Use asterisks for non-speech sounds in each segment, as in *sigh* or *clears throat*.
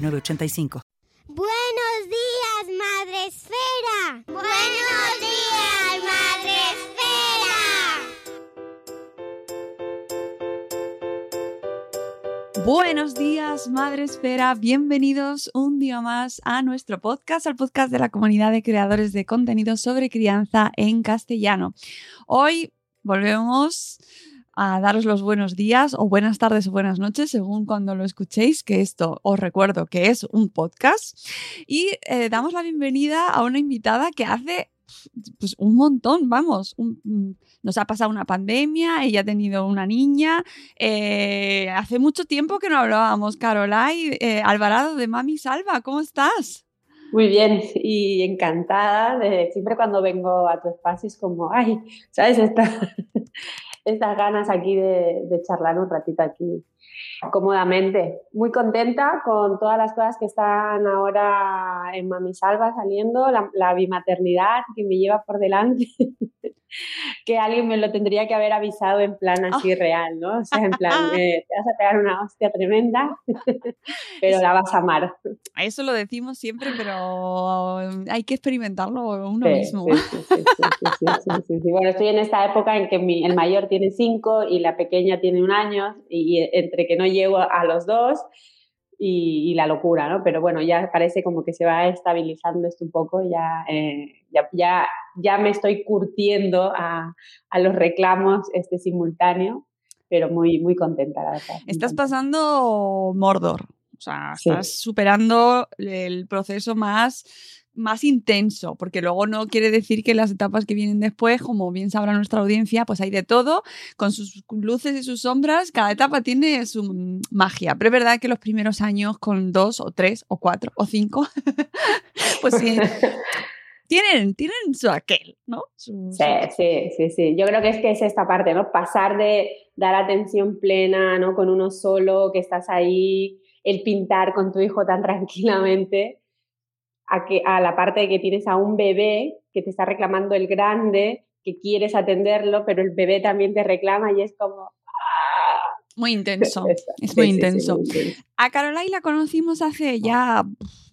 906985. Buenos días, Madre Esfera. Buenos días, Madre Esfera. Buenos días, Madre Esfera. Bienvenidos un día más a nuestro podcast, al podcast de la comunidad de creadores de contenido sobre crianza en castellano. Hoy volvemos a daros los buenos días o buenas tardes o buenas noches, según cuando lo escuchéis, que esto os recuerdo que es un podcast. Y eh, damos la bienvenida a una invitada que hace pues, un montón, vamos. nos ha pasado una pandemia, ella ha tenido una niña. Eh, hace mucho tiempo que no hablábamos, Carolai eh, Alvarado de Mami Salva, ¿cómo estás? Muy bien y encantada siempre cuando vengo a tu espacio es como, ay, ¿sabes? Esta, estas ganas aquí de, charlar un ratito aquí cómodamente. Muy contenta con todas las cosas que están ahora en Mami Salva saliendo, la, la bimaternidad que me lleva por delante. *laughs* que alguien me lo tendría que haber avisado en plan así ah. real, ¿no? O sea, en plan, te vas a pegar una hostia tremenda, *laughs* pero la vas a amar. Eso lo decimos siempre, pero hay que experimentarlo uno mismo. Sí, sí, Bueno, estoy en esta época en que el mayor tiene cinco y la pequeña tiene un año y entre que no llego a los dos y, la locura, ¿no? Pero bueno, ya parece como que se va estabilizando esto un poco, ya, eh, ya, ya, me estoy curtiendo a, a, los reclamos este simultáneo, pero muy, muy contenta, la verdad. Estás pasando Mordor, o sea, estás superando el proceso más más intenso, porque luego no quiere decir que las etapas que vienen después, como bien sabrá nuestra audiencia, pues hay de todo, con sus luces y sus sombras, cada etapa tiene su magia, pero es verdad que los primeros años con dos o tres o cuatro o cinco, *laughs* pues sí. Tienen, tienen su aquel, ¿no? sí, sí, sí, sí. Yo creo que es que es esta parte, ¿no? Pasar de dar atención plena, ¿no? Con uno solo, que estás ahí, el pintar con tu hijo tan *laughs* tranquilamente, a, que, a la parte de que tienes a un bebé que te está reclamando el grande, que quieres atenderlo, pero el bebé también te reclama y es como... ¡ah! Muy intenso, *laughs* es muy, intenso. A Carolai la conocimos hace ya,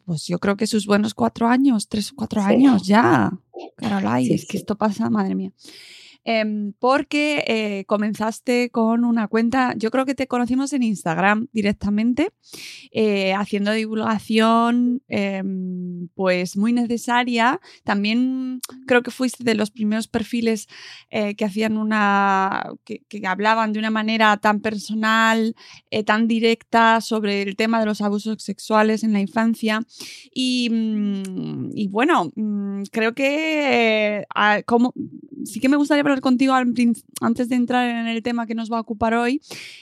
pues yo creo que sus buenos cuatro años, tres o cuatro años ya. Carolai, es que esto pasa, madre mía. Em, porque eh, comenzaste con una cuenta, yo creo que te conocimos en Instagram directamente, eh, haciendo divulgación em, pues muy necesaria. También creo que fuiste de los primeros perfiles eh, que hacían una, que, hablaban de una manera tan personal, tan directa sobre el tema de los abusos sexuales en la infancia. Y, mm, bueno, mm, creo que sí que me gustaría contigo antes de entrar en el tema que nos va a ocupar hoy.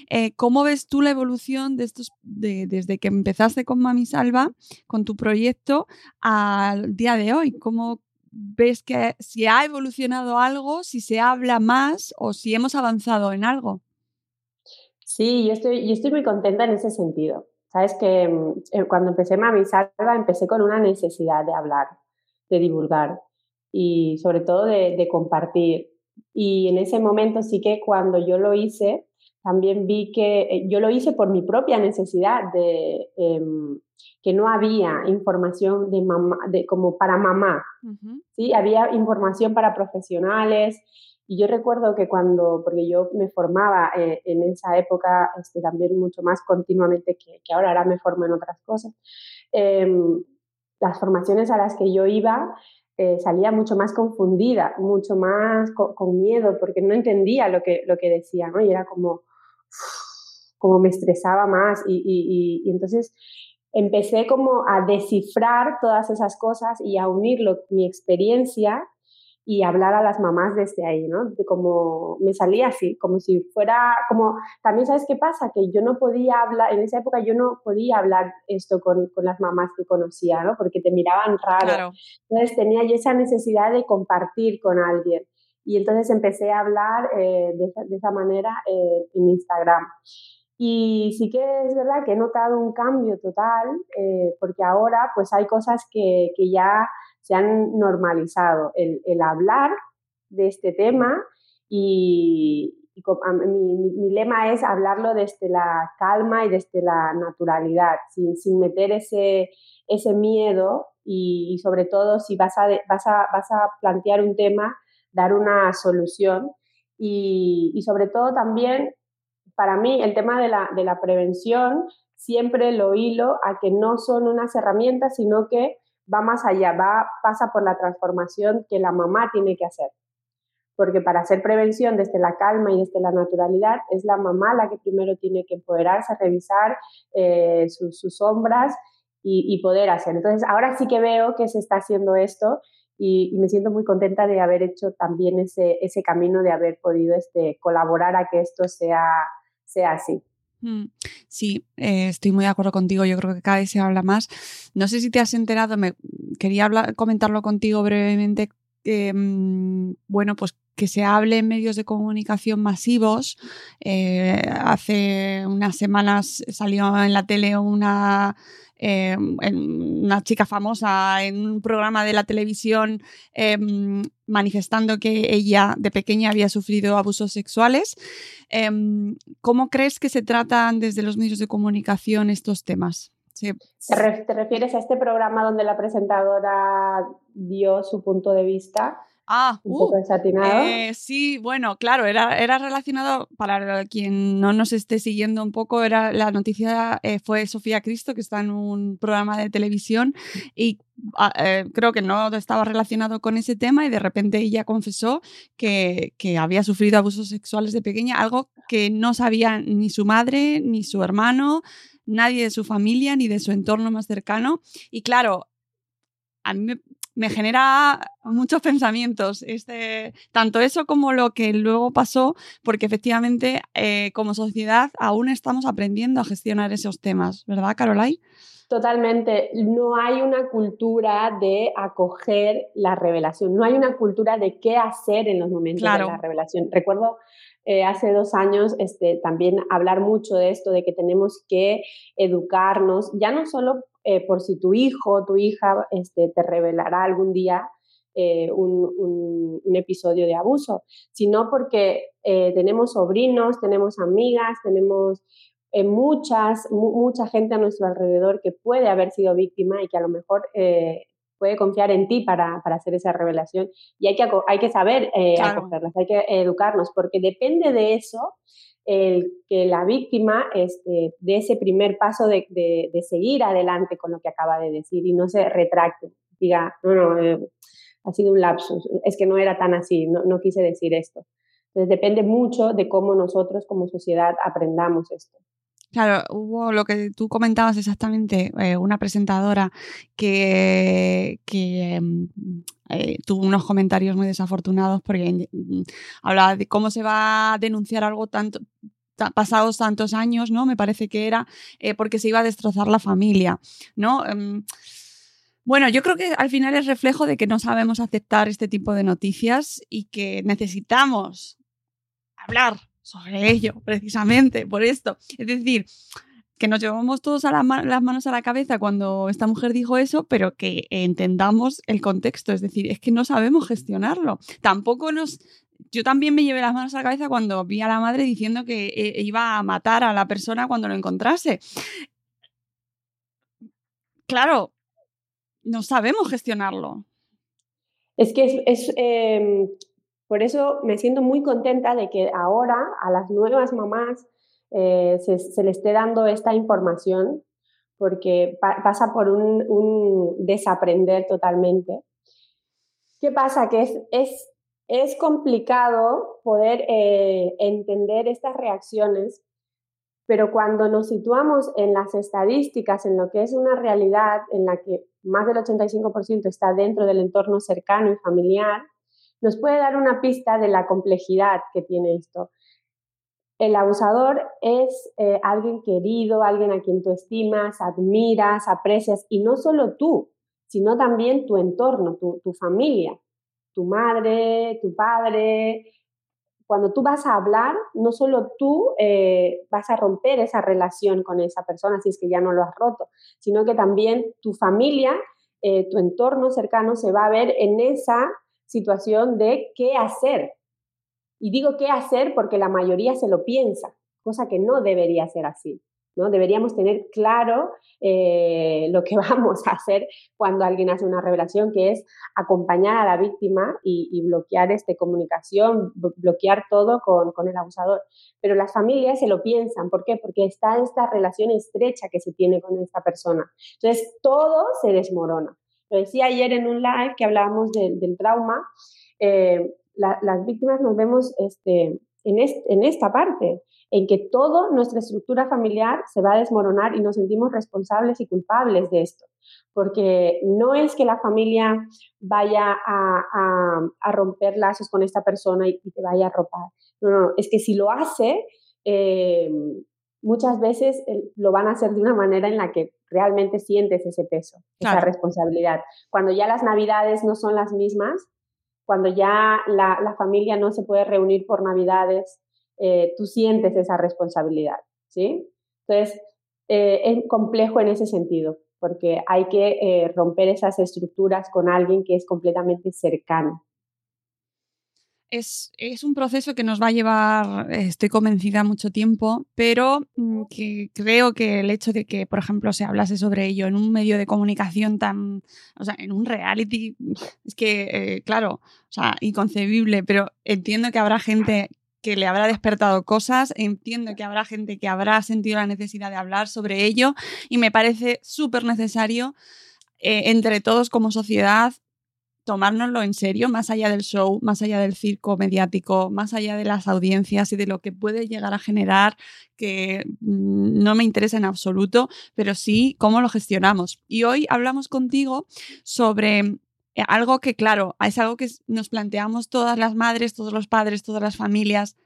Eh, ¿Cómo ves tú la evolución de estos, desde que empezaste con Mami Salva, con tu proyecto, al día de hoy? ¿Cómo ves que si ha evolucionado algo, si se habla más o si hemos avanzado en algo? Sí, yo estoy, yo estoy muy contenta en ese sentido. Sabes que mm, eh, cuando empecé Mami Salva empecé con una necesidad de hablar, de divulgar y sobre todo de compartir. Y en ese momento sí que cuando yo lo hice, también vi que eh, yo lo hice por mi propia necesidad de em, que no había información de mamá, de, como para mamá. ¿sí? Había información para profesionales Y yo recuerdo que cuando, porque yo me formaba eh, en esa época este, también mucho más continuamente que, que, ahora, ahora me formo en otras cosas, em, las formaciones a las que yo iba eh, salía mucho más confundida, mucho más con, miedo, porque no entendía lo que, lo que decía, ¿no? Y era como, como me estresaba más y, y, entonces empecé como a descifrar todas esas cosas y a unirlo, mi experiencia y hablar a las mamás desde ahí, ¿no? De como me salía así, como si fuera, como, también sabes qué pasa, que yo no podía hablar, en esa época yo no podía hablar esto con, con las mamás que conocía, ¿no? Porque te miraban raro. Entonces tenía yo esa necesidad de compartir con alguien. Y entonces empecé a hablar eh, de, esa, de, esa, manera eh, en Instagram. Y sí que es verdad que he notado un cambio total, eh, porque ahora pues hay cosas que, que ya se han normalizado el, el hablar de este tema y, mi, mi, lema es hablarlo desde la calma y desde la naturalidad, sin, sin meter ese, ese miedo y, sobre todo si vas a, vas, a, vas a plantear un tema, dar una solución y, y sobre todo también para mí el tema de la, de la prevención siempre lo hilo a que no son unas herramientas, sino que va más allá, va, pasa por la transformación que la mamá tiene que hacer. Porque para hacer prevención desde la calma y desde la naturalidad, es la mamá la que primero tiene que empoderarse, revisar eh, sus, sombras y, poder hacer. Entonces, ahora sí que veo que se está haciendo esto y, me siento muy contenta de haber hecho también ese, ese camino, de haber podido este, colaborar a que esto sea, sea así. Mm, sí, eh, estoy muy de acuerdo contigo. Yo creo que cada vez se habla más. No sé si te has enterado, me quería comentarlo contigo brevemente. Mm, bueno, pues que se hable en medios de comunicación masivos. Eh, hace unas semanas salió en la tele una eh, una chica famosa en un programa de la televisión em, manifestando que ella de pequeña había sufrido abusos sexuales. Em, ¿Cómo crees que se tratan desde los medios de comunicación estos temas? ¿Te refieres a este programa donde la presentadora dio su punto de vista? Ah, uh, eh, sí, bueno, claro, era, era relacionado, para quien no nos esté siguiendo un poco, era la noticia eh, fue Sofía Cristo, que está en un programa de televisión y ah, eh, creo que no estaba relacionado con ese tema y de repente ella confesó que, que había sufrido abusos sexuales de pequeña, algo que no sabía ni su madre, ni su hermano, nadie de su familia, ni de su entorno más cercano. Y claro, a mí me, me genera muchos pensamientos, este, tanto eso como lo que luego pasó, porque efectivamente eh, como sociedad aún estamos aprendiendo a gestionar esos temas, ¿verdad, Carolai? Totalmente. No hay una cultura de acoger la revelación, no hay una cultura de qué hacer en los momentos de la revelación. Recuerdo eh, hace dos años este, también hablar mucho de esto, de que tenemos que educarnos, ya no solo eh, por si tu hijo tu hija este, te revelará algún día eh, un, episodio de abuso, sino porque eh, tenemos sobrinos, tenemos amigas, tenemos muchas, mucha gente a nuestro alrededor que puede haber sido víctima y que a lo mejor puede confiar en ti para, hacer esa revelación. Y hay que, hay que saber acogerlas, hay que educarnos, porque depende de eso el que la víctima este, de ese primer paso de, de, seguir adelante con lo que acaba de decir y no se retracte, diga, no, no, eh, ha sido un lapsus, es que no era tan así, no, no quise decir esto. Entonces depende mucho de cómo nosotros como sociedad aprendamos esto. Claro, hubo lo que tú comentabas exactamente, eh, una presentadora que, mm, eh, tuvo unos comentarios muy desafortunados porque mm, hablaba de cómo se va a denunciar algo tanto pasados tantos años, ¿no? Me parece que era eh, porque se iba a destrozar la familia, ¿no? Em, bueno, yo creo que al final es reflejo de que no sabemos aceptar este tipo de noticias y que necesitamos hablar sobre ello, precisamente, por esto. Es decir, que nos llevamos todos las manos a la cabeza cuando esta mujer dijo eso, pero que entendamos el contexto. Es decir, es que no sabemos gestionarlo. Tampoco nos... Yo también me llevé las manos a la cabeza cuando vi a la madre diciendo que eh, iba a matar a la persona cuando lo encontrase. Claro, no sabemos gestionarlo. Es que es, em, Por eso me siento muy contenta de que ahora a las nuevas mamás eh, se, le esté dando esta información, porque pasa por un, desaprender totalmente. ¿Qué pasa? Que es, es, es complicado poder eh, entender estas reacciones, pero cuando nos situamos en las estadísticas, en lo que es una realidad en la que más del 85% está dentro del entorno cercano y familiar, nos puede dar una pista de la complejidad que tiene esto. El abusador es eh, alguien querido, alguien a quien tú estimas, admiras, aprecias, y no solo tú, sino también tu entorno, tu, familia, tu madre, tu padre. Cuando tú vas a hablar, no solo tú eh, vas a romper esa relación con esa persona, si es que ya no lo has roto, sino que también tu familia, eh, tu entorno cercano se va a ver en esa situación de qué hacer. Y digo qué hacer porque la mayoría se lo piensa, cosa que no debería ser así. ¿no? Deberíamos tener claro eh, lo que *laughs* vamos a hacer cuando alguien hace una revelación, que es acompañar a la víctima y, bloquear esta comunicación, bloquear todo con, con, el abusador. Pero las familias se lo piensan. ¿Por qué? Porque está esta relación estrecha que se tiene con esta persona. Entonces, todo se desmorona. Lo decía ayer en un live que hablábamos del trauma. Eh, las víctimas nos vemos este, en, en esta parte, en que toda nuestra estructura familiar se va a desmoronar y nos sentimos responsables y culpables de esto. Porque no es que la familia vaya a, a, romper lazos con esta persona y, te vaya a ropar. No, no, es que si lo hace, eh, muchas veces eh, lo van a hacer de una manera en la que realmente sientes ese peso, esa responsabilidad. Cuando ya las navidades no son las mismas, cuando ya la, familia no se puede reunir por navidades, eh, tú sientes esa responsabilidad, ¿sí? Entonces, eh, es complejo en ese sentido, porque hay que romper esas estructuras con alguien que es completamente cercano es, un proceso que nos va a llevar, estoy convencida, mucho tiempo, pero mm, que creo que el hecho de que, por ejemplo, se hablase sobre ello en un medio de comunicación tan, o sea, en un reality, *laughs* es que, eh, claro, o sea, inconcebible, pero entiendo que habrá gente que le habrá despertado cosas, entiendo que habrá gente que habrá sentido la necesidad de hablar sobre ello y me parece súper necesario eh, entre todos como sociedad tomárnoslo en serio, más allá del show, más allá del circo mediático, más allá de las audiencias y de lo que puede llegar a generar, que mm, no me interesa en absoluto, pero sí cómo lo gestionamos. Y hoy hablamos contigo sobre eh, algo que, claro, es algo que nos planteamos todas las madres, todos los padres, todas las familias,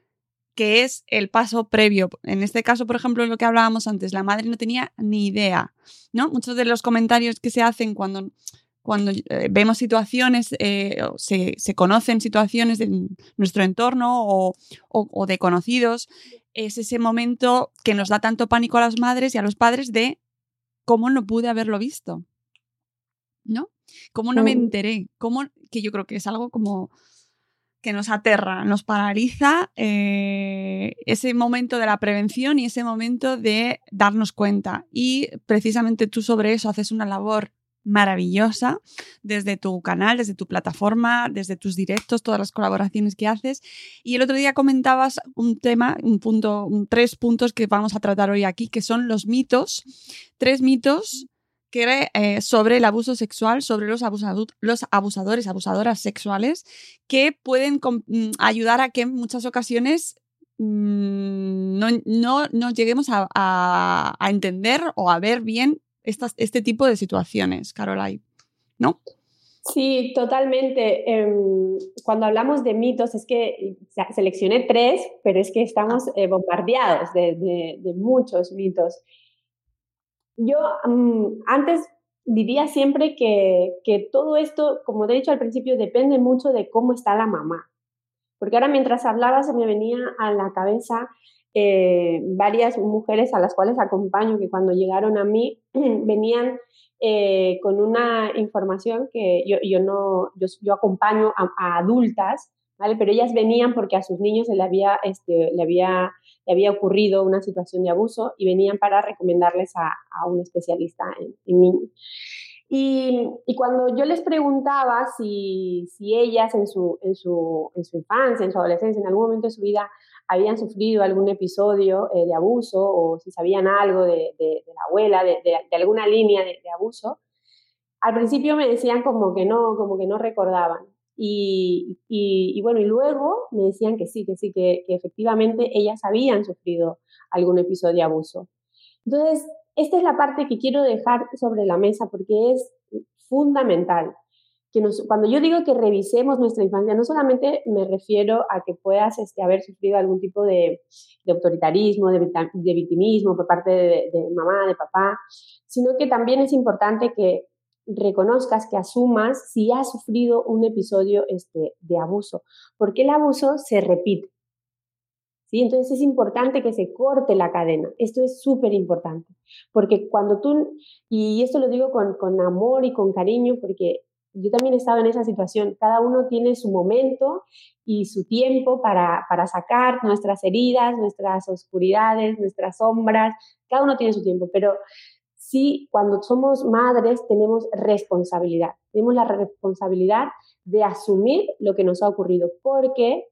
que es el paso previo. En este caso, por ejemplo, lo que hablábamos antes, la madre no tenía ni idea, ¿no? Muchos de los comentarios que se hacen cuando cuando eh, vemos situaciones, eh, se, conocen situaciones de nuestro entorno o, de conocidos, es ese momento que nos da tanto pánico a las madres y a los padres de cómo no pude haberlo visto. ¿No? ¿Cómo no me mm. enteré? ¿Cómo? Que yo creo que es algo como que nos aterra, nos paraliza eh, ese momento de la prevención y ese momento de darnos cuenta. Y precisamente tú sobre eso haces una labor maravillosa desde tu canal, desde tu plataforma, desde tus directos, todas las colaboraciones que haces. Y el otro día comentabas un tema, un punto, tres puntos que vamos a tratar hoy aquí, que son los mitos, tres mitos eh, sobre el abuso sexual, sobre los, los abusadores, abusadoras sexuales, que pueden mm, ayudar a que en muchas ocasiones mm, no, no, lleguemos a entender o a ver bien este tipo de situaciones, Caroline, ¿no? Sí, totalmente. Em, cuando hablamos de mitos, es que seleccioné tres, pero es que estamos eh, bombardeados de, muchos mitos. Yo mm, antes diría siempre que, que, todo esto, como he dicho al principio, depende mucho de cómo está la mamá. Porque ahora mientras hablaba se me venía a la cabeza eh, varias mujeres a las cuales acompaño que cuando llegaron a mí *clears throat* venían eh, con una información que yo, yo no, yo, acompaño a, adultas, ¿vale? Pero ellas venían porque a sus niños se le había, este, le había, le había ocurrido una situación de abuso y venían para recomendarles a, a un especialista en, en niños. Y, cuando yo les preguntaba si, si ellas en su, en, su, en su, infancia, en su adolescencia, en algún momento de su vida habían sufrido algún episodio eh, de abuso o si sabían algo de, la abuela, de, alguna línea de, abuso, al principio me decían como que no, como que no recordaban. Y, y, bueno, y luego me decían que sí, que sí, que, que efectivamente ellas habían sufrido algún episodio de abuso. Entonces, esta es la parte que quiero dejar sobre la mesa porque es fundamental. Que cuando yo digo que revisemos nuestra infancia, no solamente me refiero a que puedas este, haber sufrido algún tipo de, autoritarismo, de, victimismo por parte de, de mamá, de papá, sino que también es importante que reconozcas, que asumas si has sufrido un episodio este, de abuso, porque el abuso se repite. ¿sí? Entonces es importante que se corte la cadena. Esto es súper importante, porque cuando tú, y esto lo digo con, con amor y con cariño, porque yo también he estado en esa situación, cada uno tiene su momento y su tiempo para, para sacar nuestras heridas, nuestras oscuridades, nuestras sombras, cada uno tiene su tiempo, pero sí, cuando somos madres tenemos responsabilidad, tenemos la responsabilidad de asumir lo que nos ha ocurrido, porque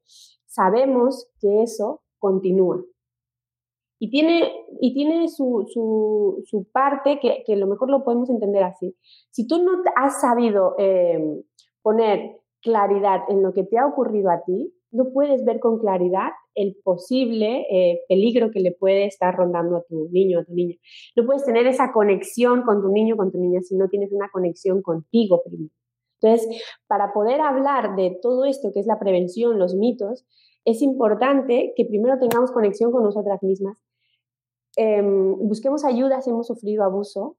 sabemos que eso continúa. Y tiene, y tiene su, su, parte que, que, a lo mejor lo podemos entender así. Si tú no has sabido em, poner claridad en lo que te ha ocurrido a ti, no puedes ver con claridad el posible eh, peligro que le puede estar rondando a tu niño a tu niña. No puedes tener esa conexión con tu niño con tu niña si no tienes una conexión contigo primero. Entonces, para poder hablar de todo esto que es la prevención, los mitos, es importante que primero tengamos conexión con nosotras mismas, em, busquemos ayuda si hemos sufrido abuso,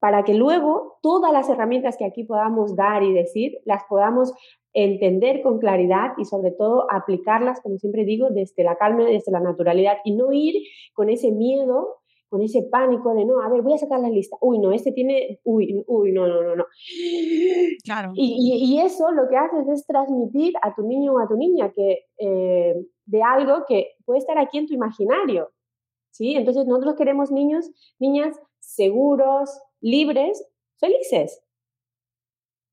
para que luego todas las herramientas que aquí podamos dar y decir las podamos entender con claridad y sobre todo aplicarlas, como siempre digo, desde la calma, desde la naturalidad y no ir con ese miedo con ese pánico de no, a ver, voy a sacar la lista. Uy, no, este tiene, uy, uy, no, no, no, no. Claro. Y, y, eso lo que haces es transmitir a tu niño o a tu niña que eh, de algo que puede estar aquí en tu imaginario. ¿Sí? Entonces nosotros queremos niños, niñas seguros, libres, felices.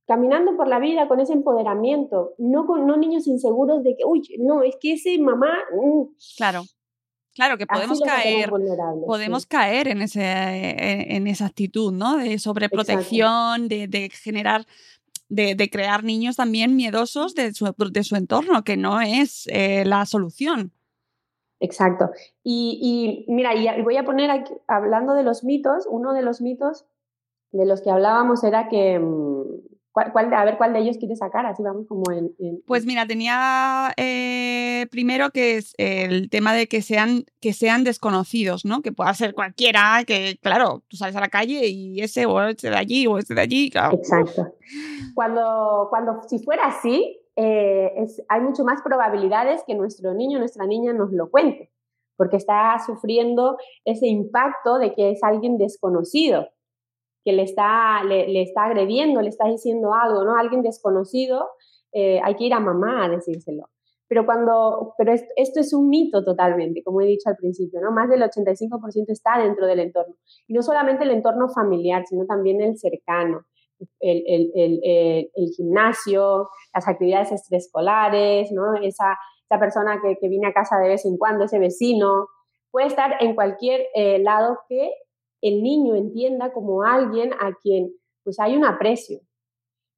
Caminando por la vida con ese empoderamiento, no con no niños inseguros de que, uy, no, es que ese mamá. Mm". Claro. Claro, que podemos caer, podemos caer en, ese, en, esa actitud, ¿no? De sobreprotección, de, de, generar, de, de, crear niños también miedosos de su, de su entorno, que no es eh, la solución. Exacto. Y, y mira, y voy a poner aquí, hablando de los mitos, uno de los mitos de los que hablábamos era que, mm, a ver cuál de ellos quieres sacar, así vamos como en... Pues mira, tenía eh, primero que es el tema de que sean, que sean desconocidos, ¿no? Que pueda ser cualquiera, que claro, tú sales a la calle y ese o ese de allí o ese de allí, claro. Exacto. Cuando, cuando si fuera así, eh, hay mucho más probabilidades que nuestro niño o nuestra niña nos lo cuente, porque está sufriendo ese impacto de que es alguien desconocido que le está, le, está agrediendo, le está diciendo algo, ¿no? Alguien desconocido, eh, hay que ir a mamá a decírselo. Pero, cuando, pero esto, es un mito totalmente, como he dicho al principio, ¿no? Más del 85% está dentro del entorno. Y no solamente el entorno familiar, sino también el cercano. El, el, el, el gimnasio, las actividades extraescolares, ¿no? Esa, esa persona que, que, viene a casa de vez en cuando, ese vecino, puede estar en cualquier eh, lado que el niño entienda como alguien a quien pues hay un aprecio.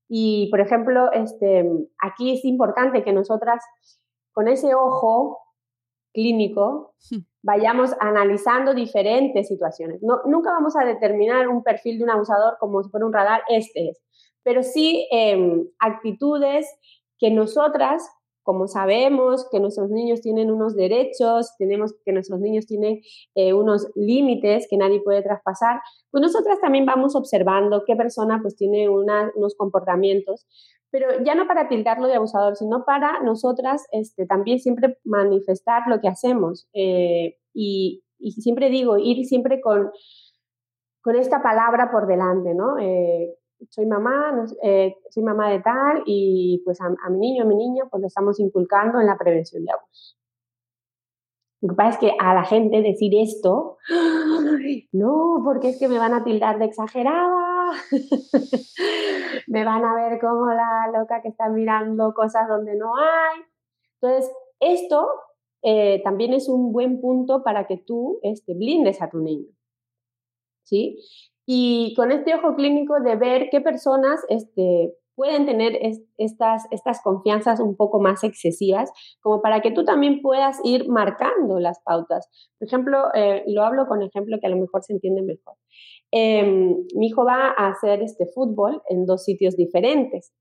Y, por ejemplo, este, aquí es importante que nosotras, con ese ojo clínico, hmm. vayamos analizando diferentes situaciones. No, nunca vamos a determinar un perfil de un abusador como si fuera un radar, este es, pero sí em, actitudes que nosotras como sabemos que nuestros niños tienen unos derechos, tenemos que nuestros niños tienen eh, unos límites que nadie puede traspasar, pues nosotras también vamos observando qué persona pues tiene unos comportamientos, pero ya no para tildarlo de abusador, sino para nosotras este, también siempre manifestar lo que hacemos. Eh, y, y, siempre digo, ir siempre con, con esta palabra por delante, ¿no? Eh, soy mamá, eh, soy mamá de tal y pues a, mi niño, a mi niño, pues lo estamos inculcando en la prevención de abusos. Lo que pasa es que a la gente decir esto, no, porque es que me van a tildar de exagerada, *laughs* me van a ver como la loca que está mirando cosas donde no hay. Entonces, esto eh, también es un buen punto para que tú este, blindes a tu niño. ¿Sí? Y con este ojo clínico de ver qué personas este, pueden tener estas, estas confianzas un poco más excesivas, como para que tú también puedas ir marcando las pautas. Por ejemplo, eh, lo hablo con ejemplo que a lo mejor se entiende mejor. Em, mi hijo va a hacer este fútbol en dos sitios diferentes.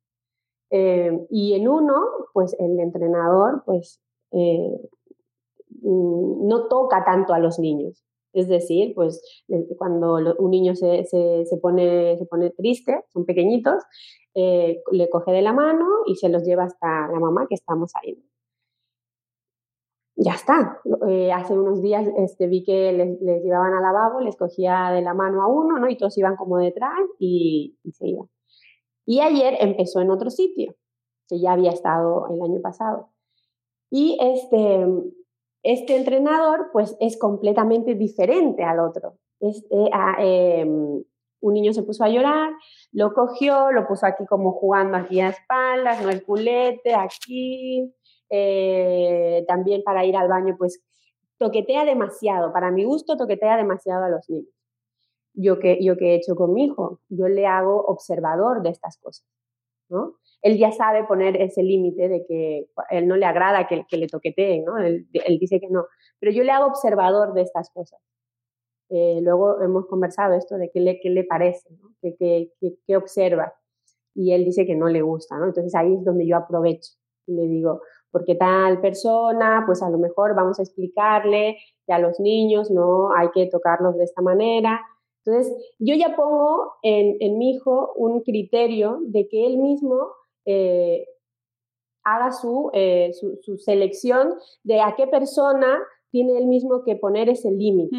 Em, y en uno, pues el entrenador, pues eh, mm, no toca tanto a los niños. Es decir, pues cuando un niño se, se, pone, se pone triste, son pequeñitos, eh, le coge de la mano y se los lleva hasta la mamá que estamos ahí. Ya está. Eh, hace unos días este, vi que les, llevaban al lavabo, les cogía de la mano a uno, ¿no? Y todos iban como detrás y, y se iban. Y ayer empezó en otro sitio, que ya había estado el año pasado. Y este, este entrenador pues es completamente diferente al otro. Este, un niño se puso a llorar, lo cogió, lo puso aquí como jugando aquí a espaldas, no el culete, aquí. Eh, también para ir al baño, pues toquetea demasiado. Para mi gusto, toquetea demasiado a los niños. Yo que, yo que he hecho con mi hijo, yo le hago observador de estas cosas. ¿no? Él ya sabe poner ese límite de que él no le agrada que, le toqueteen, ¿no? Él, dice que no. Pero yo le hago observador de estas cosas. Eh, luego hemos conversado esto de qué le, qué le parece, ¿no? qué, qué, observa. Y él dice que no le gusta, ¿no? Entonces ahí es donde yo aprovecho y le digo, porque tal persona, pues a lo mejor vamos a explicarle que a los niños no hay que tocarlos de esta manera. Entonces, yo ya pongo en, en mi hijo un criterio de que él mismo eh, haga eh, su, su, selección de a qué persona tiene él mismo que poner ese límite.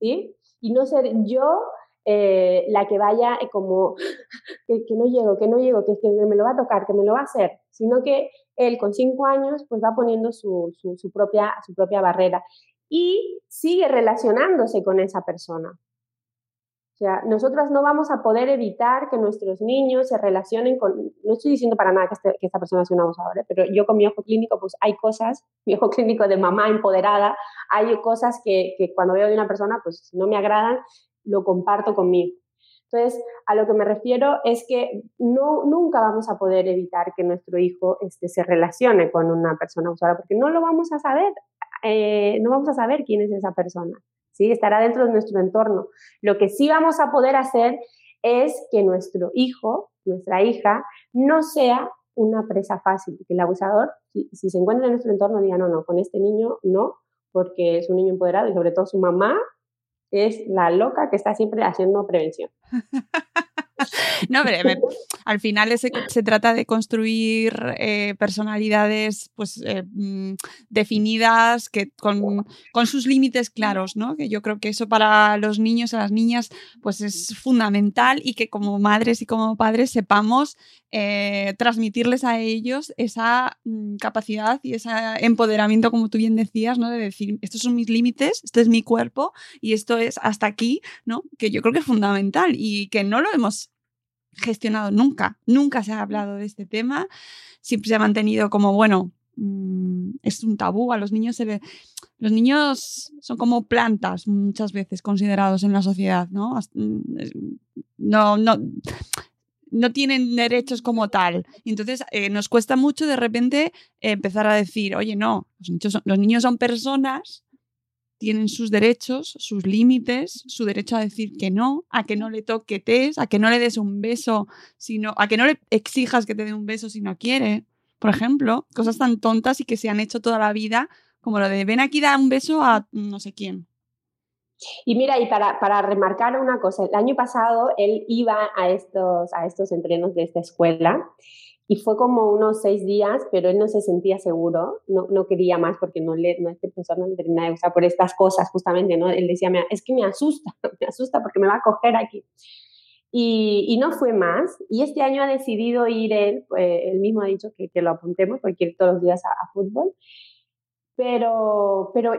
¿sí? Y no ser yo eh, la que vaya como *laughs* que, no llego, que no llego, que, que me lo va a tocar, que me lo va a hacer, sino que él con cinco años pues va poniendo su, su, su propia, su propia barrera y sigue relacionándose con esa persona. O sea, nosotras no vamos a poder evitar que nuestros niños se relacionen con, no estoy diciendo para nada que, este, esta persona sea una abusadora, pero yo con mi ojo clínico, pues hay cosas, *laughs* mi ojo clínico de mamá empoderada, hay cosas que, que cuando veo de una persona, pues si no me agradan, lo comparto conmigo. Entonces, a lo que me refiero es que no, nunca vamos a poder evitar que nuestro hijo este, se relacione con una persona abusadora, porque no lo vamos a saber, eh, no vamos a saber quién es esa persona. ¿Sí? Estará dentro de nuestro entorno. Lo que sí vamos a poder hacer es que nuestro hijo, nuestra hija, no sea una presa fácil, que el abusador, si, se encuentra en nuestro entorno, diga, no, no, con este niño no, porque es un niño empoderado y sobre todo su mamá es la loca que está siempre haciendo prevención. *laughs* *laughs* No, pero al final se, se, trata de construir eh, personalidades pues eh, mm, definidas, que con, con, sus límites claros, ¿no? Que yo creo que eso para los niños, a las niñas, pues es fundamental y que como madres y como padres sepamos eh, transmitirles a ellos esa mm, capacidad y ese empoderamiento, como tú bien decías, ¿no? De decir, estos son mis límites, este es mi cuerpo y esto es hasta aquí, ¿no? Que yo creo que es fundamental y que no lo hemos gestionado nunca, nunca se ha hablado de este tema, siempre se ha mantenido como, bueno, mm, es un tabú, a los niños se Los niños son como plantas muchas veces considerados en la sociedad, ¿no? Mm, no, no, no tienen derechos como tal. Entonces eh, nos cuesta mucho de repente empezar a decir, oye, no, los niños son personas tienen sus derechos, sus límites, su derecho a decir que no, a que no le toquetes, a que no le des un beso, sino a que no le exijas que te dé un beso si no quiere. Por ejemplo, cosas tan tontas y que se han hecho toda la vida, como lo de ven aquí da un beso a no sé quién. Y mira, y para, para, remarcar una cosa, el año pasado él iba a estos, a estos entrenos de esta escuela y fue como unos seis días, pero él no se sentía seguro, no, no quería más porque no le, no, este profesor no le terminaba de gustar por estas cosas justamente, ¿no? Él decía, es que me asusta, *laughs* me asusta porque me va a coger aquí. Y, y no fue más. Y este año ha decidido ir él, pues, él mismo ha dicho que, que, lo apuntemos porque quiere todos los días a, a, fútbol. Pero, pero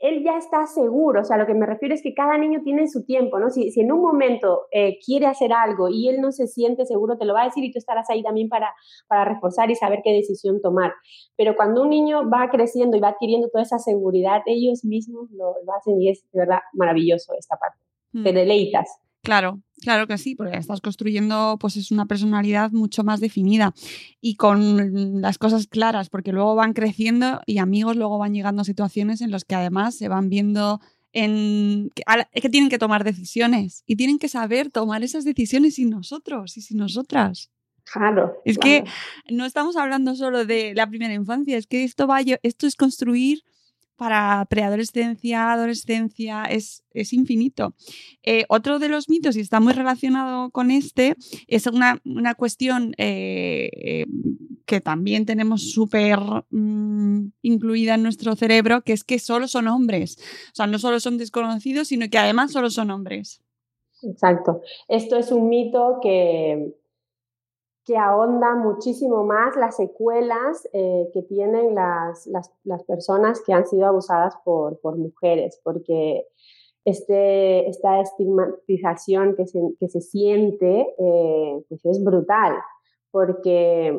él ya está seguro, o sea, lo que me refiero es que cada niño tiene su tiempo, ¿no? Si, si en un momento eh, quiere hacer algo y él no se siente seguro, te lo va a decir y tú estarás ahí también para, para reforzar y saber qué decisión tomar. Pero cuando un niño va creciendo y va adquiriendo toda esa seguridad, ellos mismos lo, hacen y es de verdad maravilloso esta parte. Te mm. deleitas. Claro, claro que sí, porque estás construyendo pues es una personalidad mucho más definida y con las cosas claras, porque luego van creciendo y amigos luego van llegando a situaciones en las que además se van viendo en que, tienen que tomar decisiones y tienen que saber tomar esas decisiones sin nosotros y sin nosotras. Claro. Es que no estamos hablando solo de la primera infancia, es que esto va esto es construir para preadolescencia, adolescencia, es, es infinito. Eh, otro de los mitos, y está muy relacionado con este, es una, una cuestión eh, que también tenemos súper mm, incluida en nuestro cerebro, que es que solo son hombres. O sea, no solo son desconocidos, sino que además solo son hombres. Exacto. Esto es un mito que, que ahonda muchísimo más las secuelas eh, que tienen las, las, las, personas que han sido abusadas por, por mujeres, porque este, esta estigmatización que se, que se siente eh, pues es brutal, porque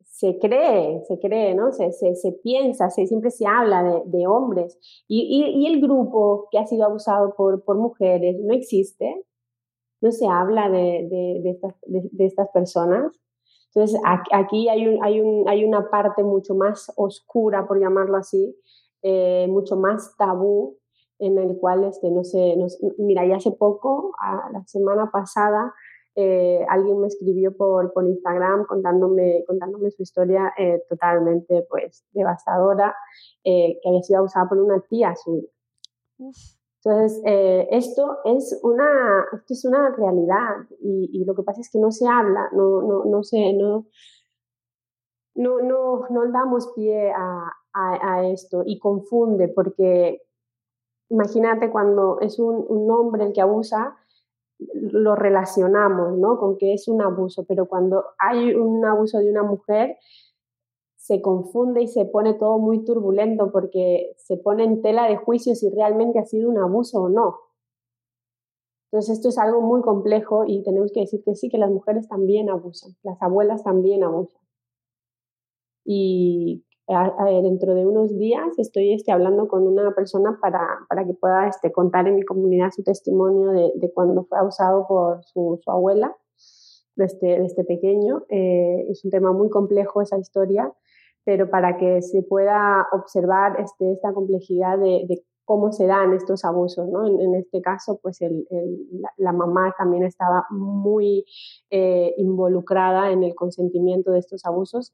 se cree, se cree, ¿no? Se, se, se piensa, se, siempre se habla de, de hombres y, y, y, el grupo que ha sido abusado por, por mujeres no existe, no se habla de, de, estas, de estas, personas. Entonces, aquí hay, un, hay, un, hay, una parte mucho más oscura, por llamarlo así, eh, mucho más tabú, en el cual, este, no sé, no, mira, ya hace poco, a, la semana pasada, eh, alguien me escribió por, por Instagram contándome, contándome su historia eh, totalmente pues devastadora, que había sido abusada por una tía suya. Entonces, eh, esto, es una, esto es una realidad y, lo que pasa es que no se habla, no, no, no, se, no, no, no, no damos pie a, a, a, esto y confunde porque imagínate cuando es un, un hombre el que abusa, lo relacionamos ¿no? con que es un abuso, pero cuando hay un abuso de una mujer, se confunde y se pone todo muy turbulento porque se pone en tela de juicio si realmente ha sido un abuso o no. Entonces esto es algo muy complejo y tenemos que decir que sí, que las mujeres también abusan, las abuelas también abusan. Y dentro de unos días estoy este, hablando con una persona para, para que pueda este, contar en mi comunidad su testimonio de, de cuando fue abusado por su, su abuela desde, este, este pequeño. Eh, es un tema muy complejo esa historia pero para que se pueda observar este, esta complejidad de, cómo se dan estos abusos. ¿no? En, este caso, pues la, mamá también estaba muy eh, involucrada en el consentimiento de estos abusos,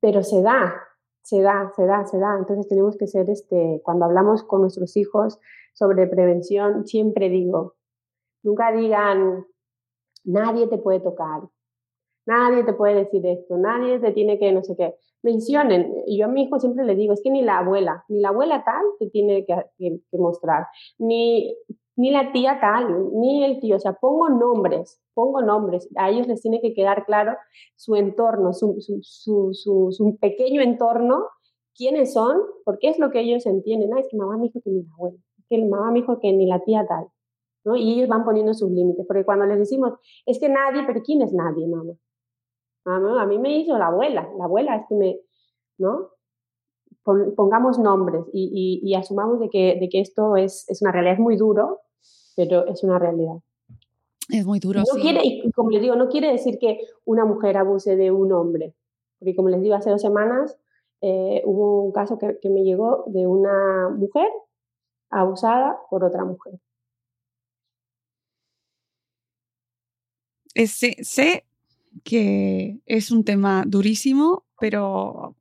pero se da, se da, se da, se da. Entonces tenemos que ser, este, cuando hablamos con nuestros hijos sobre prevención, siempre digo, nunca digan, nadie te puede tocar, Nadie te puede decir esto, nadie te tiene que, no sé qué. Mencionen, yo a mi hijo siempre le digo, es que ni la abuela, ni la abuela tal te tiene que, mostrar, ni, ni la tía tal, ni el tío, o sea, pongo nombres, pongo nombres, a ellos les tiene que quedar claro su entorno, su, su, su, su pequeño entorno, quiénes son, porque es lo que ellos entienden, ah, es que mamá me dijo que ni la abuela, es que mamá me dijo que ni la tía tal, ¿no? Y ellos van poniendo sus límites, porque cuando les decimos, es que nadie, pero ¿quién es nadie, mamá? Ah, a mí me hizo la abuela, la abuela es que me, ¿no? Pongamos nombres y, y, asumamos de que, de que esto es, es, una realidad, es muy duro, pero es una realidad. Es muy duro, no Quiere, y como les digo, no quiere decir que una mujer abuse de un hombre, porque como les digo, hace dos semanas eh, hubo un caso que, que, me llegó de una mujer abusada por otra mujer. Sé, sé que es un tema durísimo, pero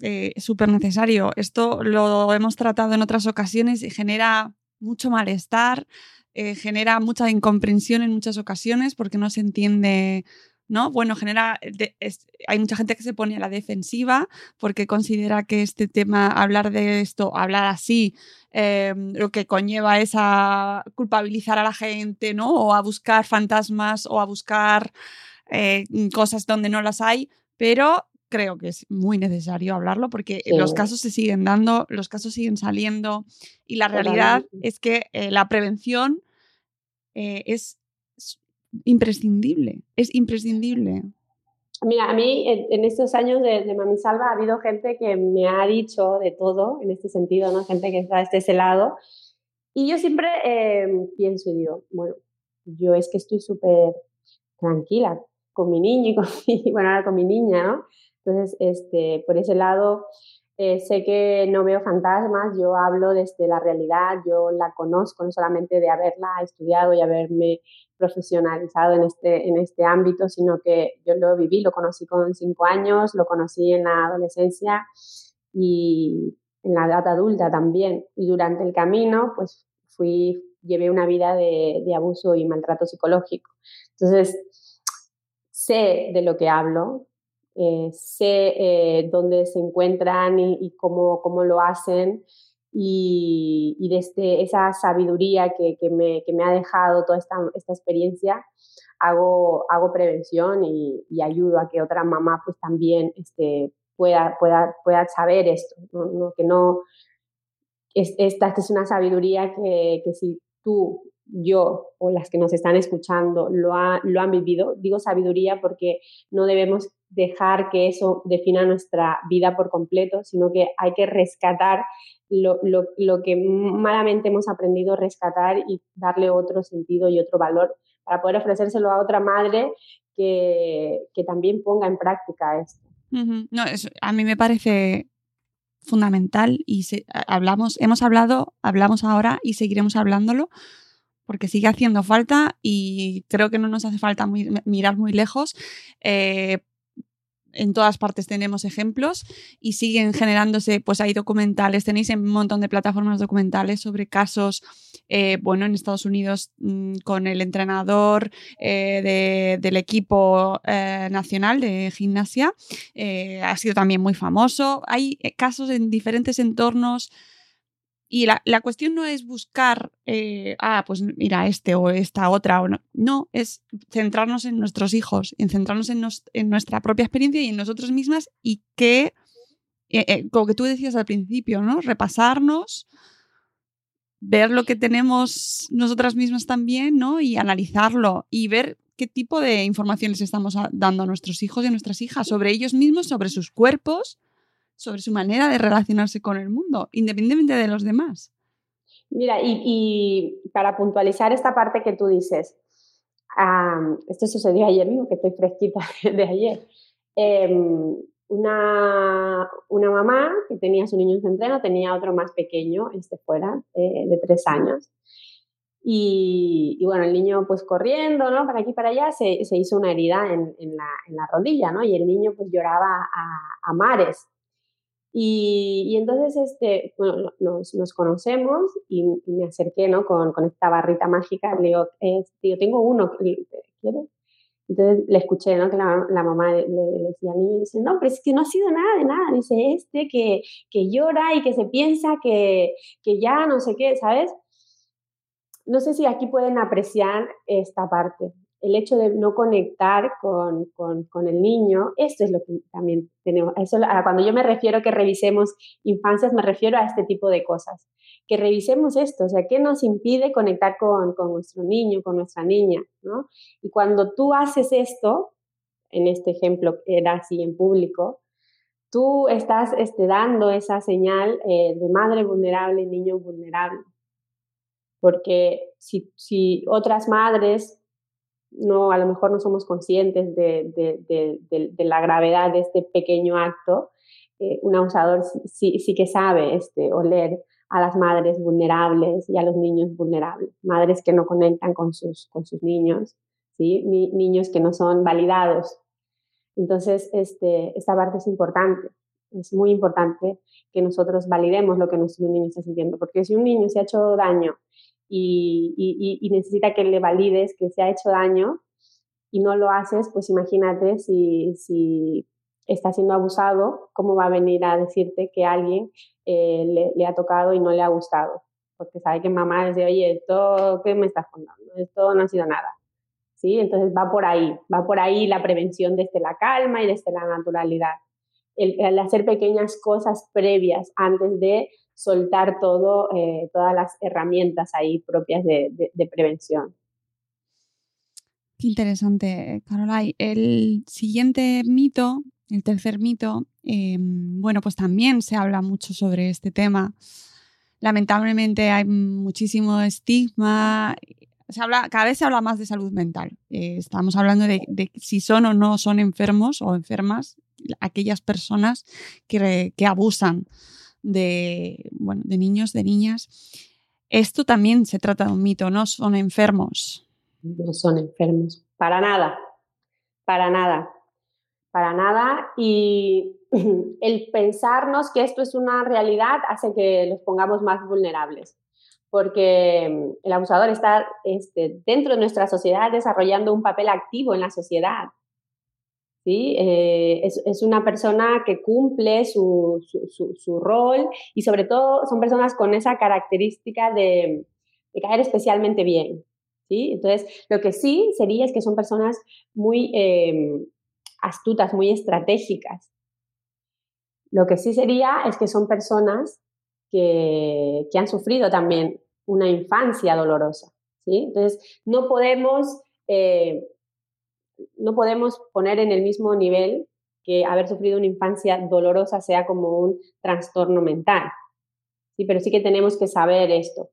eh, súper necesario. Esto lo hemos tratado en otras ocasiones y genera mucho malestar, eh, genera mucha incomprensión en muchas ocasiones porque no se entiende. ¿No? Bueno, genera. hay mucha gente que se pone a la defensiva porque considera que este tema, hablar de esto, hablar así, eh, lo que conlleva es a culpabilizar a la gente, ¿no? O a buscar fantasmas o a buscar eh, cosas donde no las hay, pero creo que es muy necesario hablarlo porque los casos se siguen dando, los casos siguen saliendo y la realidad es que eh, la prevención eh, es, imprescindible, es imprescindible. Mira, a mí en, estos años de, Mami Salva ha habido gente que me ha dicho de todo en este sentido, ¿no? Gente que está de ese lado. Y yo siempre em, pienso y digo, bueno, yo es que estoy súper tranquila con mi niño y con *laughs* mi, bueno, ahora con mi niña, ¿no? Entonces, este, por ese lado, eh, sé que no veo fantasmas, yo hablo desde la realidad, yo la conozco no solamente de haberla estudiado y haberme profesionalizado en este, en este ámbito, sino que yo lo viví, lo conocí con cinco años, lo conocí en la adolescencia y en la edad adulta también. Y durante el camino, pues fui, llevé una vida de, de abuso y maltrato psicológico. Entonces, sé de lo que hablo, eh, sé eh, dónde se encuentran y, cómo, cómo, lo hacen y, desde esa sabiduría que, que, me, que, me, ha dejado toda esta, esta experiencia, hago, hago prevención y, ayudo a que otra mamá pues también este, pueda, pueda, pueda saber esto, que no, esta, es una sabiduría que, que si tú yo o las que nos están escuchando lo, lo han vivido. Digo sabiduría porque no debemos dejar que eso defina nuestra vida por completo, sino que hay que rescatar lo, que malamente hemos aprendido, rescatar y darle otro sentido y otro valor para poder ofrecérselo a otra madre que, también ponga en práctica esto. No, a mí me parece fundamental y hablamos, hemos hablado, hablamos ahora y seguiremos hablándolo porque sigue haciendo falta y creo que no nos hace falta mirar muy lejos. Eh, en todas partes tenemos ejemplos y siguen generándose, pues hay documentales, tenéis un montón de plataformas documentales sobre casos, eh, bueno, en Estados Unidos mm, con el entrenador eh, del equipo nacional de gimnasia, ha sido también muy famoso. Hay casos en diferentes entornos y la, cuestión no es buscar, eh, ah, pues mira, este o esta otra, o no. No, es centrarnos en nuestros hijos, en centrarnos en, nuestra propia experiencia y en nosotros mismas y que, eh, eh, como que tú decías al principio, ¿no? Repasarnos, ver lo que tenemos nosotras mismas también, ¿no? Y analizarlo y ver qué tipo de informaciones estamos dando a nuestros hijos y a nuestras hijas sobre ellos mismos, sobre sus cuerpos sobre su manera de relacionarse con el mundo, independientemente de los demás. Mira, y, para puntualizar esta parte que tú dices, esto sucedió ayer mismo, que estoy fresquita *laughs* de ayer. Em, una, una, mamá que tenía su niño en su entreno, tenía otro más pequeño, este fuera, eh, de tres años. Y, bueno, el niño pues corriendo, ¿no? Para aquí, para allá, se, se hizo una herida en, la, en, la, rodilla, ¿no? Y el niño pues lloraba a, a mares. Y, entonces, este, bueno, nos, nos conocemos y, me acerqué, ¿no? Con, con, esta barrita mágica, le digo, eh, tengo uno, ¿quieres? Entonces le escuché, ¿no? Que la, la mamá le, decía al niño, dice, no, pero es que no ha sido nada de nada, dice, este que, que llora y que se piensa que, que ya no sé qué, ¿sabes? No sé si aquí pueden apreciar esta parte el hecho de no conectar con, con, el niño, esto es lo que también tenemos. Eso, cuando yo me refiero a que revisemos infancias, me refiero a este tipo de cosas. Que revisemos esto, o sea, ¿qué nos impide conectar con, con nuestro niño, con nuestra niña? ¿no? Y cuando tú haces esto, en este ejemplo era así en público, tú estás este, dando esa señal eh, de madre vulnerable, niño vulnerable. Porque si, si otras madres no, a lo mejor no somos conscientes de, la gravedad de este pequeño acto, eh, un abusador sí, sí, que sabe este, oler a las madres vulnerables y a los niños vulnerables, madres que no conectan con sus, con sus niños, ¿sí? niños que no son validados. Entonces, este, esta parte es importante, es muy importante que nosotros validemos lo que nuestro niño está sintiendo, porque si un niño se ha hecho daño y, necesita que le valides que se ha hecho daño y no lo haces, pues imagínate si, si está siendo abusado, cómo va a venir a decirte que alguien eh, le, ha tocado y no le ha gustado. Porque sabe que mamá dice, oye, esto, ¿qué me estás contando? Esto no ha sido nada. ¿Sí? Entonces va por ahí, va por ahí la prevención desde la calma y desde la naturalidad. el, hacer pequeñas cosas previas antes de soltar todo, eh, todas las herramientas ahí propias de, prevención. Qué interesante, Carolai. El siguiente mito, el tercer mito, em, bueno, pues también se habla mucho sobre este tema. Lamentablemente hay muchísimo estigma. Se habla, cada vez se habla más de salud mental. Eh, estamos hablando de, si son o no son enfermos o enfermas aquellas personas que, que abusan de, bueno, de niños, de niñas. Esto también se trata de un mito, no son enfermos. No son enfermos, para nada, para nada, para nada. Y *clears throat* el pensarnos que esto es una realidad hace que los pongamos más vulnerables, porque el abusador está este, dentro de nuestra sociedad desarrollando un papel activo en la sociedad Eh, es, una persona que cumple su, rol y sobre todo son personas con esa característica de, caer especialmente bien. ¿sí? Entonces, lo que sí sería es que son personas muy em, astutas, muy estratégicas. Lo que sí sería es que son personas que, que han sufrido también una infancia dolorosa. ¿sí? Entonces, no podemos eh, no podemos poner en el mismo nivel que haber sufrido una infancia dolorosa sea como un trastorno mental. Sí, pero sí que tenemos que saber esto,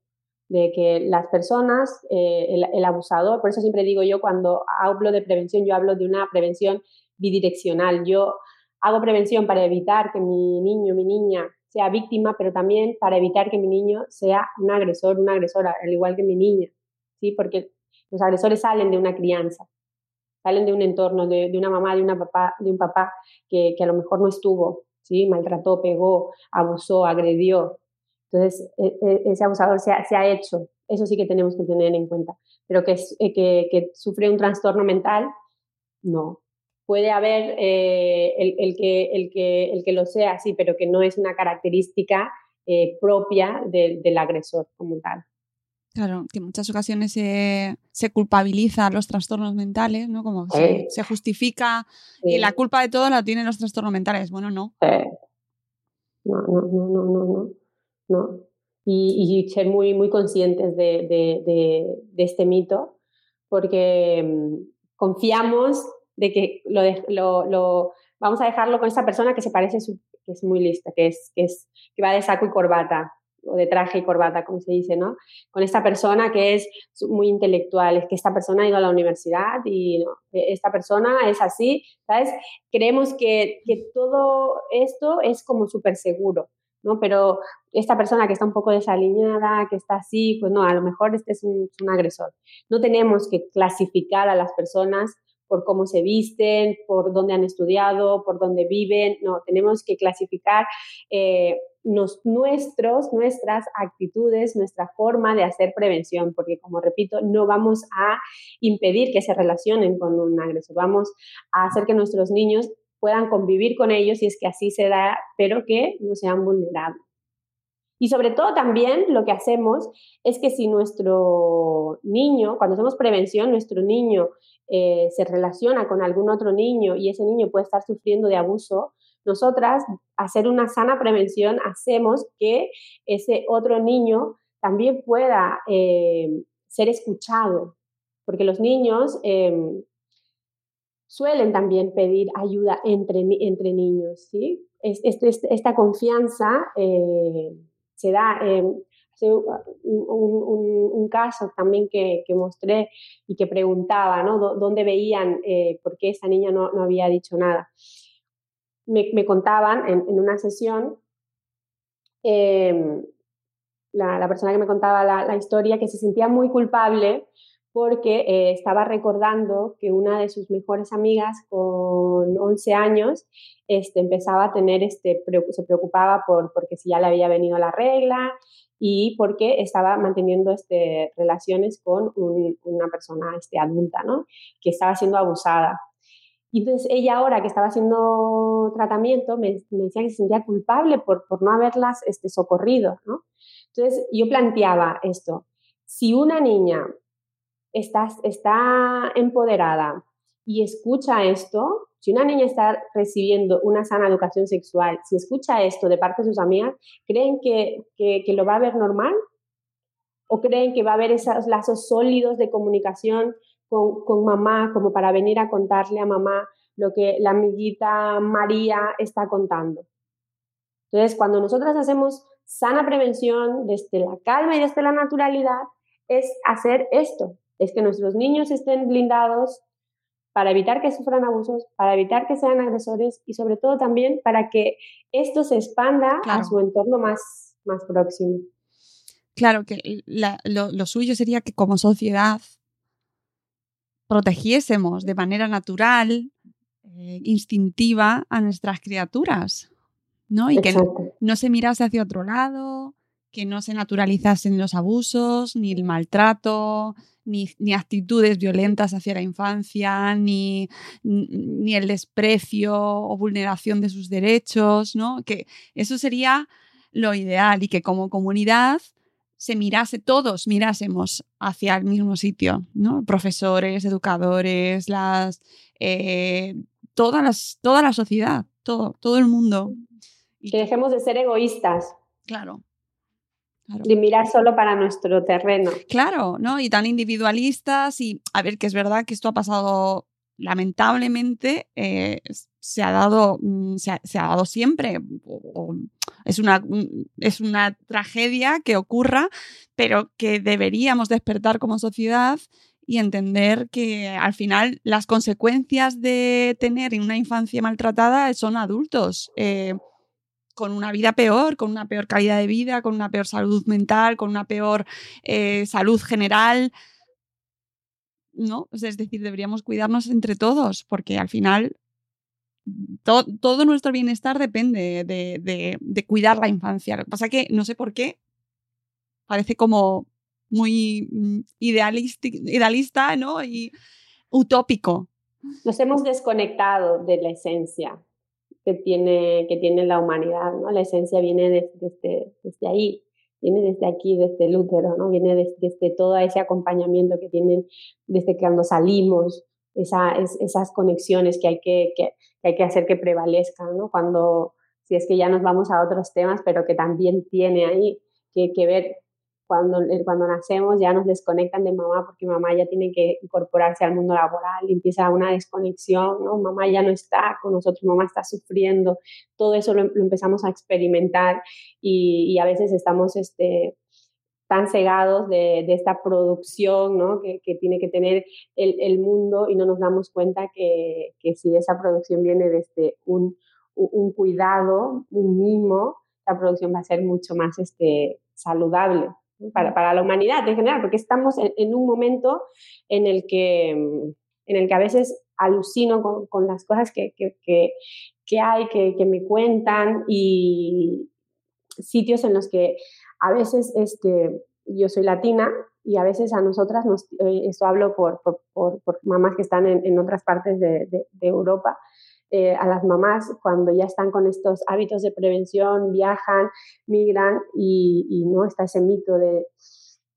de que las personas, eh, el, abusador, por eso siempre digo yo cuando hablo de prevención, yo hablo de una prevención bidireccional. Yo hago prevención para evitar que mi niño, mi niña sea víctima, pero también para evitar que mi niño sea un agresor, una agresora, al igual que mi niña, ¿sí? Porque los agresores salen de una crianza salen de un entorno, de, una mamá, de, una papá, de un papá que, a lo mejor no estuvo, ¿sí? maltrató, pegó, abusó, agredió. Entonces, e, e, ese abusador se ha, hecho, eso sí que tenemos que tener en cuenta. Pero que, eh, sufre un trastorno mental, no. Puede haber eh, el, que, el, que, el que lo sea, sí, pero que no es una característica eh, propia del agresor como tal. Claro, que en muchas ocasiones se, se culpabiliza los trastornos mentales, ¿no? Como se, se, justifica y la culpa de todo la tienen los trastornos mentales. Bueno, no. No, no, no, no, no, no. Y, y, ser muy, muy conscientes de, de, de, este mito, porque mm, confiamos de que lo, lo, lo, vamos a dejarlo con esta persona que se parece, su, que es muy lista, que, es, que, es, que va de saco y corbata o de traje y corbata, como se dice, ¿no? Con esta persona que es muy intelectual, es que esta persona ha ido a la universidad y e, esta persona es así, ¿sabes? Creemos que, que todo esto es como súper seguro, ¿no? Pero esta persona que está un poco desaliñada, que está así, pues no, a lo mejor este es un, un agresor. No tenemos que clasificar a las personas por cómo se visten, por dónde han estudiado, por dónde viven. No, tenemos que clasificar eh, nuestros, nuestras actitudes, nuestra forma de hacer prevención, porque como repito, no vamos a impedir que se relacionen con un agresor, vamos a hacer que nuestros niños puedan convivir con ellos y es que así se da, pero que no sean vulnerables. Y sobre todo también lo que hacemos es que si nuestro niño, cuando hacemos prevención, nuestro niño eh, se relaciona con algún otro niño y ese niño puede estar sufriendo de abuso, nosotras, hacer una sana prevención, hacemos que ese otro niño también pueda eh, ser escuchado, porque los niños em, suelen también pedir ayuda entre, entre niños, ¿sí? esta confianza eh, se da. Em, un, caso también que, mostré y que preguntaba, ¿no? ¿Dónde veían eh, por qué esa niña no, había dicho nada? Me, contaban en, una sesión, em, la, persona que me contaba la, historia, que se sentía muy culpable porque eh, estaba recordando que una de sus mejores amigas con 11 años este, empezaba a tener, este, se preocupaba por porque si ya le había venido la regla y porque estaba manteniendo este, relaciones con una persona este, adulta, ¿no? Que estaba siendo abusada. Y entonces ella ahora que estaba haciendo tratamiento me, decía que se sentía culpable por, por no haberlas este, socorrido, ¿no? Entonces yo planteaba esto, si una niña está, está empoderada y escucha esto, si una niña está recibiendo una sana educación sexual, si escucha esto de parte de sus amigas, ¿creen que, lo va a ver normal? ¿O creen que va a haber esos lazos sólidos de comunicación con, con mamá, como para venir a contarle a mamá lo que la amiguita María está contando? Entonces, cuando nosotras hacemos sana prevención desde la calma y desde la naturalidad, es hacer esto, es que nuestros niños estén blindados para evitar que sufran abusos, para evitar que sean agresores y sobre todo también para que esto se expanda a su entorno más, más próximo. Claro, que lo, suyo sería que como sociedad protegiésemos de manera natural, eh, instintiva a nuestras criaturas, ¿no? Y que no, se mirase hacia otro lado, que no se naturalizasen los abusos, ni el maltrato, ni, actitudes violentas hacia la infancia, ni, ni, el desprecio o vulneración de sus derechos, ¿no? Que eso sería lo ideal y que como comunidad se mirase, todos mirásemos hacia el mismo sitio, ¿no? Profesores, educadores, las, eh, todas las, toda la sociedad, todo, todo el mundo. Que dejemos de ser egoístas. Claro, de mirar solo para nuestro terreno. Claro, ¿no? Y tan individualistas y, a ver, que es verdad que esto ha pasado lamentablemente eh, se ha dado mm, se ha, dado siempre es una es una tragedia que ocurra pero que deberíamos despertar como sociedad y entender que al final las consecuencias de tener una infancia maltratada son adultos eh, con una vida peor, con una peor calidad de vida, con una peor salud mental, con una peor eh, salud general. ¿No? Es decir, deberíamos cuidarnos entre todos, porque al final todo nuestro bienestar depende de, cuidar la infancia. Lo que pasa es que no sé por qué parece como muy mm, idealista y utópico. Nos hemos desconectado de la esencia que tiene, que tiene la humanidad, ¿no? La esencia viene desde, desde, ahí, viene desde aquí, desde el útero, ¿no? Viene desde, todo ese acompañamiento que tienen desde cuando salimos, esa, esas conexiones que hay que, que, hay que hacer que prevalezcan, ¿no? Cuando, si es que ya nos vamos a otros temas, pero que también tiene ahí que, que ver cuando, eh, cuando nacemos ya nos desconectan de mamá porque mamá ya tiene que incorporarse al mundo laboral y empieza una desconexión, ¿no? Mamá ya no está con nosotros, mamá está sufriendo, todo eso lo, empezamos a experimentar y, a veces estamos este, tan cegados de, de esta producción ¿no? que, que, tiene que tener el, el, mundo y no nos damos cuenta que, que si esa producción viene desde un, un cuidado, un mimo, la producción va a ser mucho más este, saludable para, para, la humanidad en general, porque estamos en, un momento en el, que, mm, en el que a veces alucino con, con las cosas que, que, que, hay, que, me cuentan y sitios en los que a veces este, yo soy latina y a veces a nosotras, nos, eh, esto hablo por, por, por, mamás que están en, en otras partes de, de Europa, eh, a las mamás cuando ya están con estos hábitos de prevención, viajan, migran y, no está ese mito de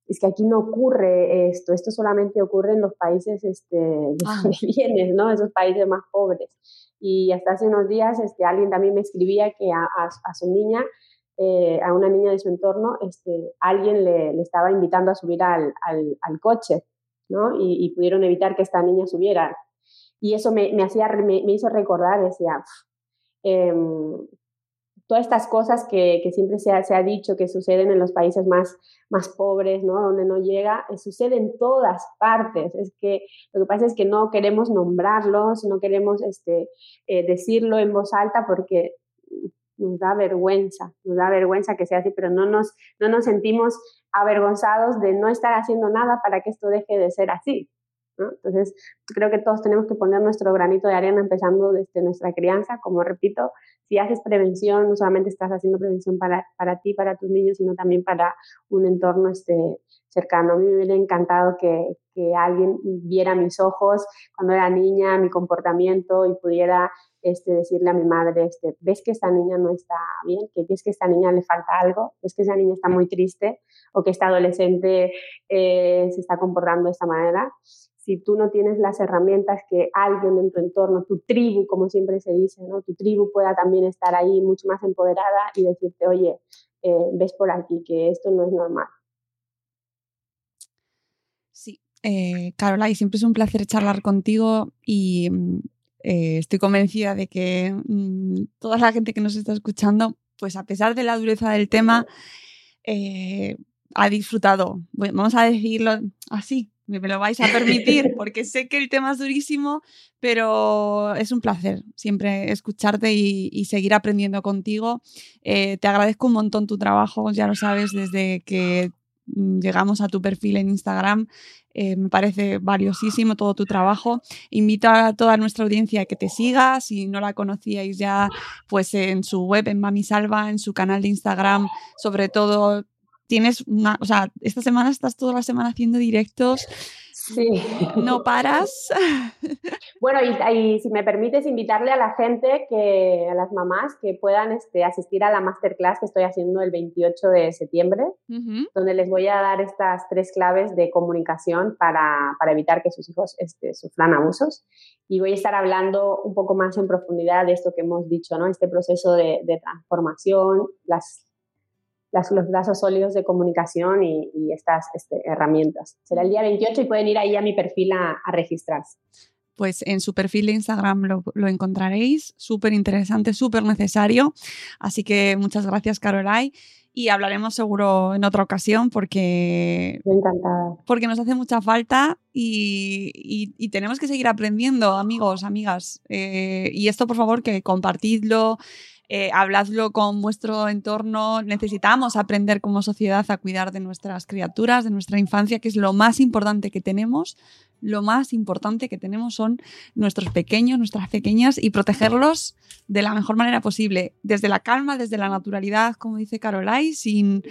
es que aquí no ocurre esto, esto solamente ocurre en los países este, de ah. *laughs* donde vienes, ¿no? Esos países más pobres. Y hasta hace unos días este, alguien también me escribía que a, a, su niña, eh, a una niña de su entorno, este, alguien le, le estaba invitando a subir al, al, al coche, ¿no? Y, y, pudieron evitar que esta niña subiera. Y eso me, me hacía, me, hizo recordar, decía, em, todas estas cosas que, que siempre se ha, se ha, dicho que suceden en los países más, más pobres, ¿no? Donde no llega, eh, sucede en todas partes. Es que lo que pasa es que no queremos nombrarlos, no queremos este, eh, decirlo en voz alta porque nos da vergüenza, nos da vergüenza que sea así, pero no nos, no nos sentimos avergonzados de no estar haciendo nada para que esto deje de ser así. Entonces, creo que todos tenemos que poner nuestro granito de arena empezando desde nuestra crianza. Como repito, si haces prevención, no solamente estás haciendo prevención para, para ti, para tus niños, sino también para un entorno este, cercano. A mí me hubiera encantado que, que alguien viera mis ojos cuando era niña, mi comportamiento y pudiera este, decirle a mi madre, este, ves que esta niña no está bien, que ves que esta niña le falta algo, ves que esa niña está muy triste o que esta adolescente eh, se está comportando de esta manera si tú no tienes las herramientas que alguien en tu entorno, tu tribu, como siempre se dice, ¿no? tu tribu pueda también estar ahí mucho más empoderada y decirte, oye, eh, ves por aquí que esto no es normal. Sí, eh, Carola, y siempre es un placer charlar contigo y mm, eh, estoy convencida de que mm, toda la gente que nos está escuchando, pues a pesar de la dureza del tema, ha disfrutado. vamos a decirlo así, me lo vais a permitir, *laughs* porque sé que el tema es durísimo, pero es un placer siempre escucharte y, seguir aprendiendo contigo. Eh, te agradezco un montón tu trabajo, ya lo sabes, desde que llegamos a tu perfil en Instagram. Eh, me parece valiosísimo todo tu trabajo. Invito a toda nuestra audiencia a que te siga. Si no la conocíais ya, pues en su web, en Mami Salva, en su canal de Instagram, sobre todo tienes una, o sea, esta semana estás toda la semana haciendo directos. Sí. No *laughs* paras. Bueno, y, si me permites invitarle a la gente, que, a las mamás, que puedan este, asistir a la masterclass que estoy haciendo el 28 de septiembre, donde les voy a dar estas tres claves de comunicación para, para evitar que sus hijos este, sufran abusos. Y voy a estar hablando un poco más en profundidad de esto que hemos dicho, ¿no? Este proceso de, de transformación, las, los lazos sólidos de comunicación y, estas este, herramientas. Será el día 28 y pueden ir ahí a mi perfil a, registrarse. Pues en su perfil de Instagram lo, encontraréis, súper interesante, súper necesario. Así que muchas gracias, Carolai. Y hablaremos seguro en otra ocasión porque, encantada. porque nos hace mucha falta y, tenemos que seguir aprendiendo, amigos, amigas. Eh, y esto, por favor, que compartidlo, eh, habladlo con vuestro entorno. Necesitamos aprender como sociedad a cuidar de nuestras criaturas, de nuestra infancia, que es lo más importante que tenemos. Lo más importante que tenemos son nuestros pequeños, nuestras pequeñas y protegerlos de la mejor manera posible, desde la calma, desde la naturalidad, como dice Carolai, sin,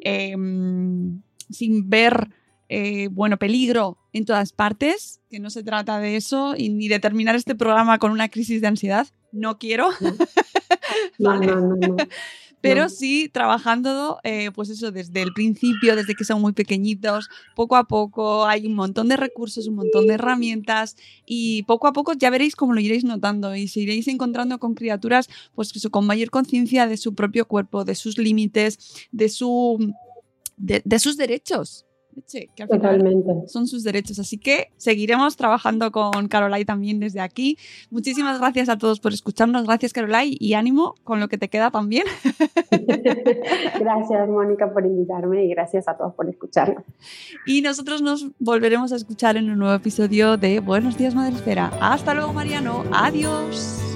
em, sin ver eh, bueno, peligro en todas partes, que no se trata de eso, y ni de terminar este programa con una crisis de ansiedad. No quiero. *laughs* Pero sí trabajando, eh, pues eso, desde el principio, desde que son muy pequeñitos, poco a poco hay un montón de recursos, un montón de herramientas y poco a poco ya veréis cómo lo iréis notando y se iréis encontrando con criaturas, pues con mayor conciencia de su propio cuerpo, de sus límites, de, su, de sus derechos que Totalmente. son sus derechos. Así que seguiremos trabajando con Carolai también desde aquí. Muchísimas gracias a todos por escucharnos. Gracias, Carolai, y ánimo con lo que te queda también. *laughs* gracias, Mónica, por invitarme y gracias a todos por escucharnos. Y nosotros nos volveremos a escuchar en un nuevo episodio de Buenos Días, Madre Espera. Hasta luego, Mariano. Adiós.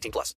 18 plus.